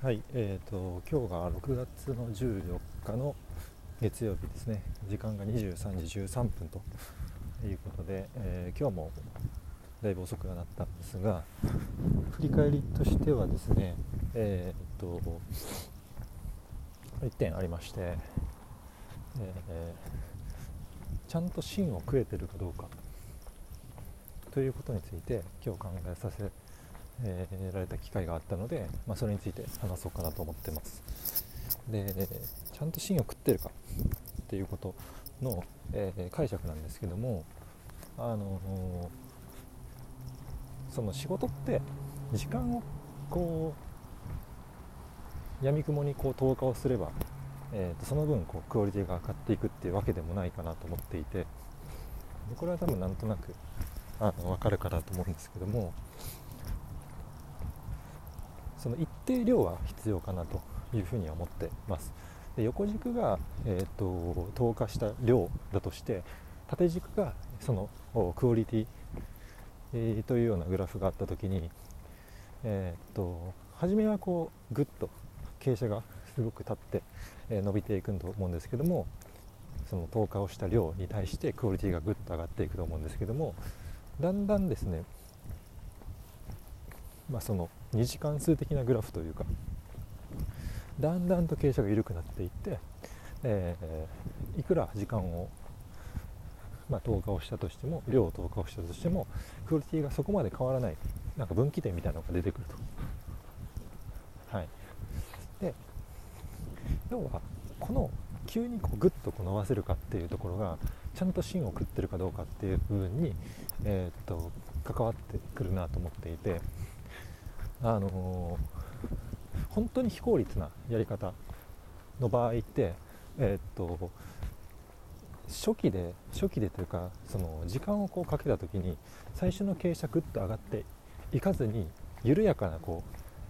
はい、えーと、今日が6月の14日の月曜日ですね、時間が23時13分ということで、えー、今日もだいぶ遅くはなったんですが、振り返りとしてはですね、えーと、1点ありまして、えー、ちゃんと芯を食えてるかどうかということについて今日考えさせえー、られた機会があったので、まあ、それについて話そうかなと思ってます。でちゃんと芯を食ってるかっていうことの、えー、解釈なんですけどもあのー、その仕事って時間をこうやみくもにこう投下をすれば、えー、とその分こうクオリティが上がっていくっていうわけでもないかなと思っていてこれは多分なんとなくあの分かるかなと思うんですけどもその一定量は必要かなというふうに思ってます。で横軸が、えーと、投下した量だとして縦軸がそのクオリティ、えー、というようなグラフがあった時に、えーと、初めはこうぐっと傾斜がすごく立って、えー、伸びていくと思うんですけどもその投下をした量に対してクオリティがぐっと上がっていくと思うんですけどもだんだんですねまあ、その2次関数的なグラフというかだんだんと傾斜が緩くなっていって、えー、いくら時間を、まあ、投下をしたとしても量を投下をしたとしてもクオリティがそこまで変わらないなんか分岐点みたいなのが出てくると。はい、で要はこの急にこうグッとこう伸ばせるかっていうところがちゃんと芯を食ってるかどうかっていう部分に、えー、っと関わってくるなと思っていてあのー、本当に非効率なやり方の場合って、えー、っと初期で初期でというかその時間をこうかけた時に最初の傾斜ぐっと上がっていかずに緩やかなこ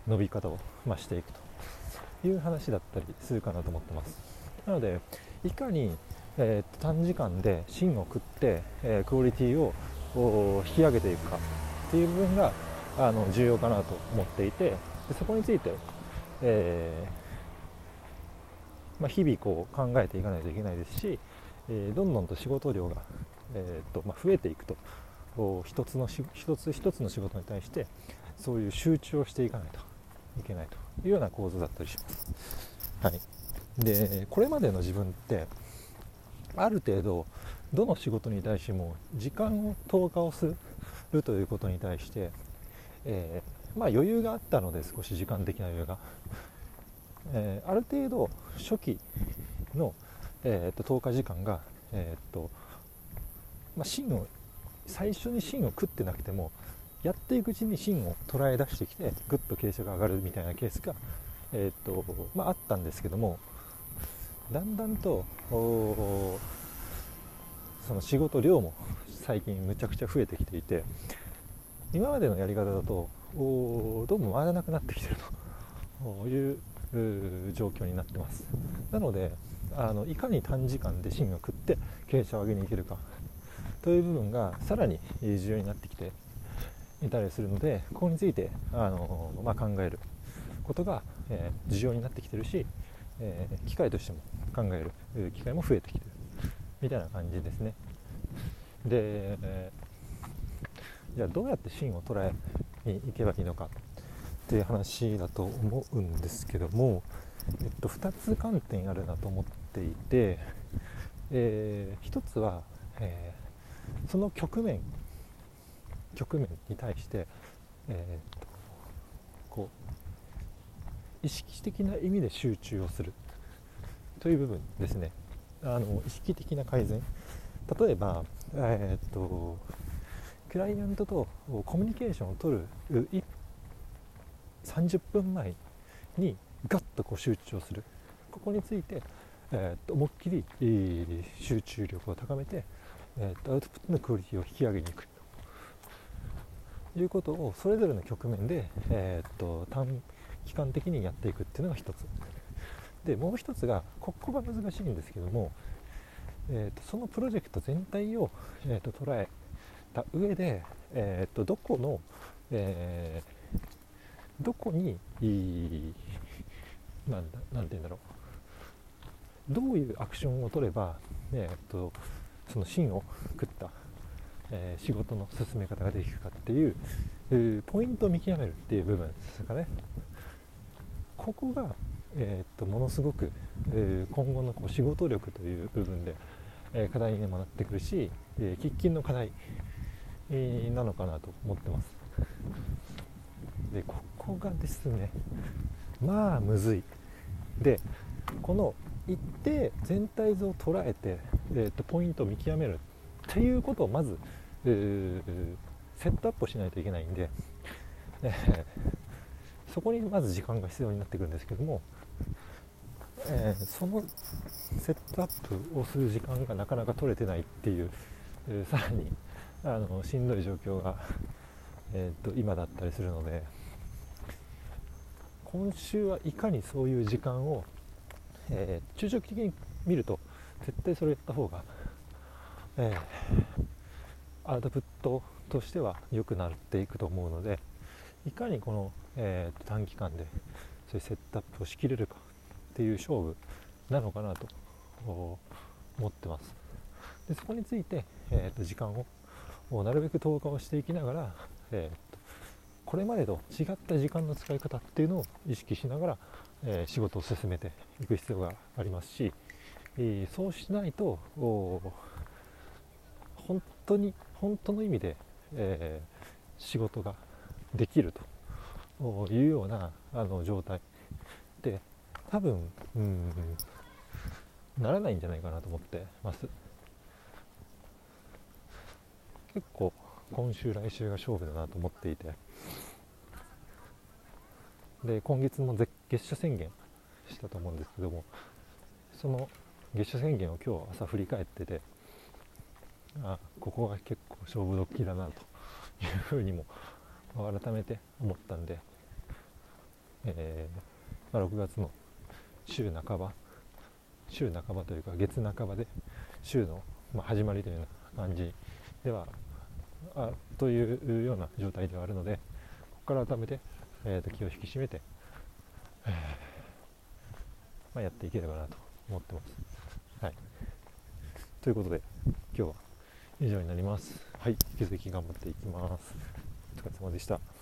う伸び方を、まあ、していくという話だったりするかなと思ってます。なのでいかに、えー、短時間で芯を食って、えー、クオリティを引き上げていくかっていう部分があの重要かなと思っていてでそこについて、えー、まあ、日々こう考えていかないといけないですし、えー、どんどんと仕事量が、えーとまあ、増えていくと一つの一つ一つの仕事に対してそういう集中をしていかないといけないというような構図だったりします。はい、でこれまでの自分ってある程度どの仕事に対しても時間を投下をするということに対してえー、まあ、余裕があったので少し時間的な余裕が、えー、ある程度初期の、えーと、投下時間が、えーとまあ、芯を最初に芯を食ってなくてもやっていくうちに芯を捉え出してきてぐっと傾斜が上がるみたいなケースが、えーとまあ、あったんですけどもだんだんとその仕事量も最近むちゃくちゃ増えてきていて今までのやり方だとどうも回らなくなってきてるという状況になってます。なのであのいかに短時間で芯を食って傾斜を上げにいけるかという部分がさらに重要になってきていたりするのでここについてあの、まあ、考える。ことが、えー、重要になってきてるし、えー、機会としても考える機会も増えてきてる。みたいな感じですね。で、えーじゃあどうやって芯を捉えに行けばいいのかっていう話だと思うんですけども、えっと、2つ観点あるなと思っていて、えー、1つは、えー、その局面局面に対して、えー、とこう意識的な意味で集中をするという部分ですね。あの意識的な改善。例えば、えー、っとクライアントとコミュニケーションを取る30分前にガッとこう集中をする。ここについて、えー、と思いっきり、集中力を高めて、えー、とアウトプットのクオリティを引き上げにいく。ということをそれぞれの局面で、えー、と短期間的にやっていくっていうのが一つ。でもう一つがここが難しいんですけども、えー、とそのプロジェクト全体を、えー、と捉えた上で、えー、とどこの、えー、どこになんだなんて言うんだろう。どういうアクションを取れば、えー、っとその芯を食った、えー、仕事の進め方ができるかっていう、えー、ポイントを見極めるっていう部分ですかね。ここが、え、っとものすごく、え今後のこう仕事力という部分で、え課題にもなってくるし、え喫緊の課題、なのかなと思ってます。でここがですねまあむずい。でこの一定全体像を捉えて、えーと、ポイントを見極めるっていうことをまず、セットアップをしないといけないんで、えー、そこにまず時間が必要になってくるんですけども、えー、そのセットアップをする時間がなかなか取れてないっていう、え、さらにあのしんどい状況が、えーと今だったりするので。今週はいかにそういう時間を、えー、中長期的に見ると絶対それやった方が、えー、アウトプットとしては良くなっていくと思うのでいかにこの、えー、短期間でそういうセットアップをしきれるかっていう勝負なのかなと思ってますでそこについて、えーと、時間をなるべく投下をしていきながら、えーこれまでと違った時間の使い方っていうのを意識しながら、えー、仕事を進めていく必要がありますし、えー、そうしないと本当に本当の意味で、え、仕事ができるというようなあの状態。で多分うんならないんじゃないかなと思ってます。結構今週来週が勝負だなと思っていて。で今月も月謝宣言したと思うんですけどもその月謝宣言を今日朝振り返っててあここが結構勝負ドッキリだなというふうにも改めて思ったんで、えー、まあ、6月の週半ば週半ばというか月半ばで週の、ま始まりというような感じではあというような状態ではあるのでここから改めてえー、と気を引き締めて、えー、まあ、やっていければなと思ってます。はい、ということで今日は以上になります。はい、引き続き頑張っていきます。お疲れ様でした。